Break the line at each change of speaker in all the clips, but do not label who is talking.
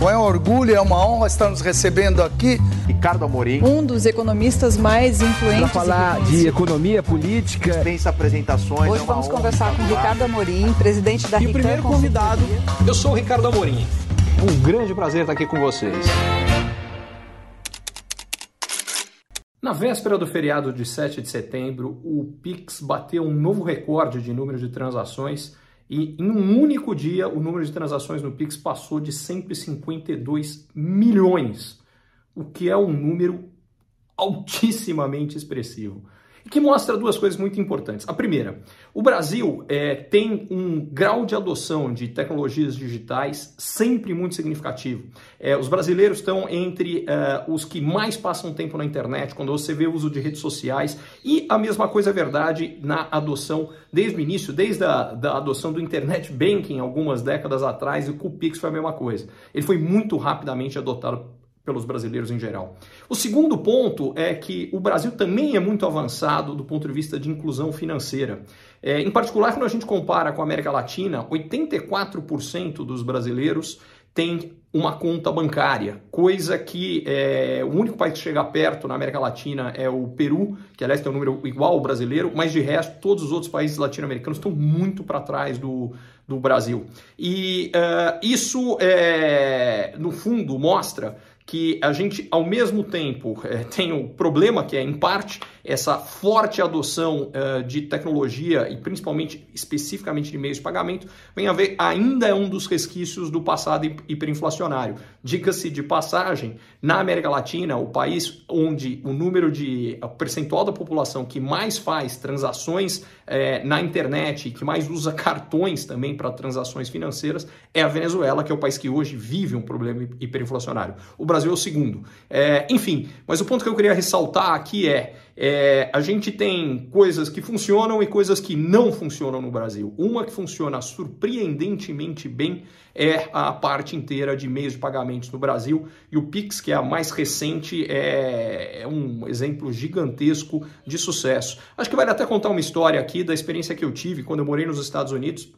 Bom, é um orgulho, é uma honra estar nos recebendo aqui.
Ricardo Amorim.
Um dos economistas mais influentes.
Para falar de economia política.
Dispensa apresentações.
Hoje é vamos conversar com Ricardo Amorim, presidente da
E o primeiro convidado, eu sou o Ricardo Amorim. Um grande prazer estar aqui com vocês. Na véspera do feriado de 7 de setembro, o Pix bateu um novo recorde de número de transações e em um único dia o número de transações no Pix passou de 152 milhões, o que é um número altissimamente expressivo que mostra duas coisas muito importantes. A primeira, o Brasil é, tem um grau de adoção de tecnologias digitais sempre muito significativo. É, os brasileiros estão entre é, os que mais passam tempo na internet, quando você vê o uso de redes sociais, e a mesma coisa é verdade na adoção desde o início, desde a da adoção do internet banking algumas décadas atrás, e o Pix foi a mesma coisa. Ele foi muito rapidamente adotado pelos brasileiros em geral. O segundo ponto é que o Brasil também é muito avançado do ponto de vista de inclusão financeira. É, em particular, quando a gente compara com a América Latina, 84% dos brasileiros tem uma conta bancária, coisa que é, o único país que chega perto na América Latina é o Peru, que aliás tem um número igual ao brasileiro, mas de resto todos os outros países latino-americanos estão muito para trás do, do Brasil. E uh, isso, é, no fundo, mostra que a gente, ao mesmo tempo, é, tem o problema que é, em parte, essa forte adoção uh, de tecnologia e principalmente, especificamente de meios de pagamento, vem a ver, ainda é um dos resquícios do passado hiperinflacionário. Diga-se de passagem, na América Latina, o país onde o número de o percentual da população que mais faz transações é, na internet e que mais usa cartões também para transações financeiras é a Venezuela, que é o país que hoje vive um problema hiperinflacionário. O Brasil é o segundo. É, enfim, mas o ponto que eu queria ressaltar aqui é é, a gente tem coisas que funcionam e coisas que não funcionam no Brasil. Uma que funciona surpreendentemente bem é a parte inteira de meios de pagamentos no Brasil e o Pix, que é a mais recente, é, é um exemplo gigantesco de sucesso. Acho que vale até contar uma história aqui da experiência que eu tive quando eu morei nos Estados Unidos.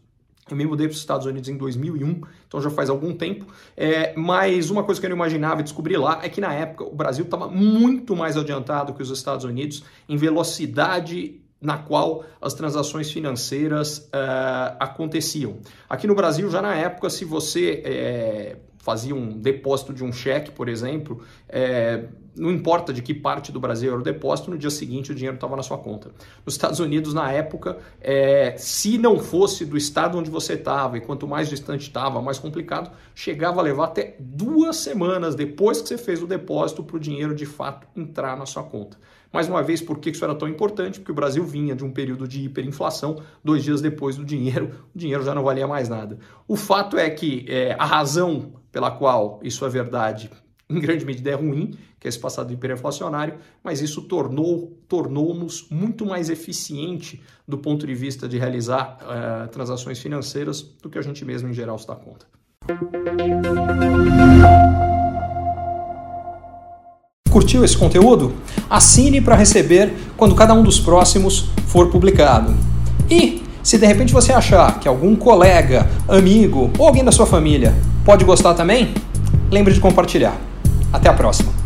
Eu me mudei para os Estados Unidos em 2001, então já faz algum tempo. É, mas uma coisa que eu não imaginava e descobri lá é que na época o Brasil estava muito mais adiantado que os Estados Unidos em velocidade na qual as transações financeiras uh, aconteciam. Aqui no Brasil, já na época, se você é, fazia um depósito de um cheque, por exemplo, é, não importa de que parte do Brasil era o depósito, no dia seguinte o dinheiro estava na sua conta. Nos Estados Unidos, na época, é, se não fosse do estado onde você estava, e quanto mais distante estava, mais complicado, chegava a levar até duas semanas depois que você fez o depósito para o dinheiro de fato entrar na sua conta. Mais uma vez, por que isso era tão importante? Porque o Brasil vinha de um período de hiperinflação, dois dias depois do dinheiro, o dinheiro já não valia mais nada. O fato é que é, a razão pela qual isso é verdade, em grande medida é ruim, que é esse passado hiperinflacionário, mas isso tornou, tornou-nos muito mais eficiente do ponto de vista de realizar uh, transações financeiras do que a gente mesmo em geral dá conta. Curtiu esse conteúdo? Assine para receber quando cada um dos próximos for publicado. E se de repente você achar que algum colega, amigo ou alguém da sua família pode gostar também, lembre de compartilhar. Até a próxima!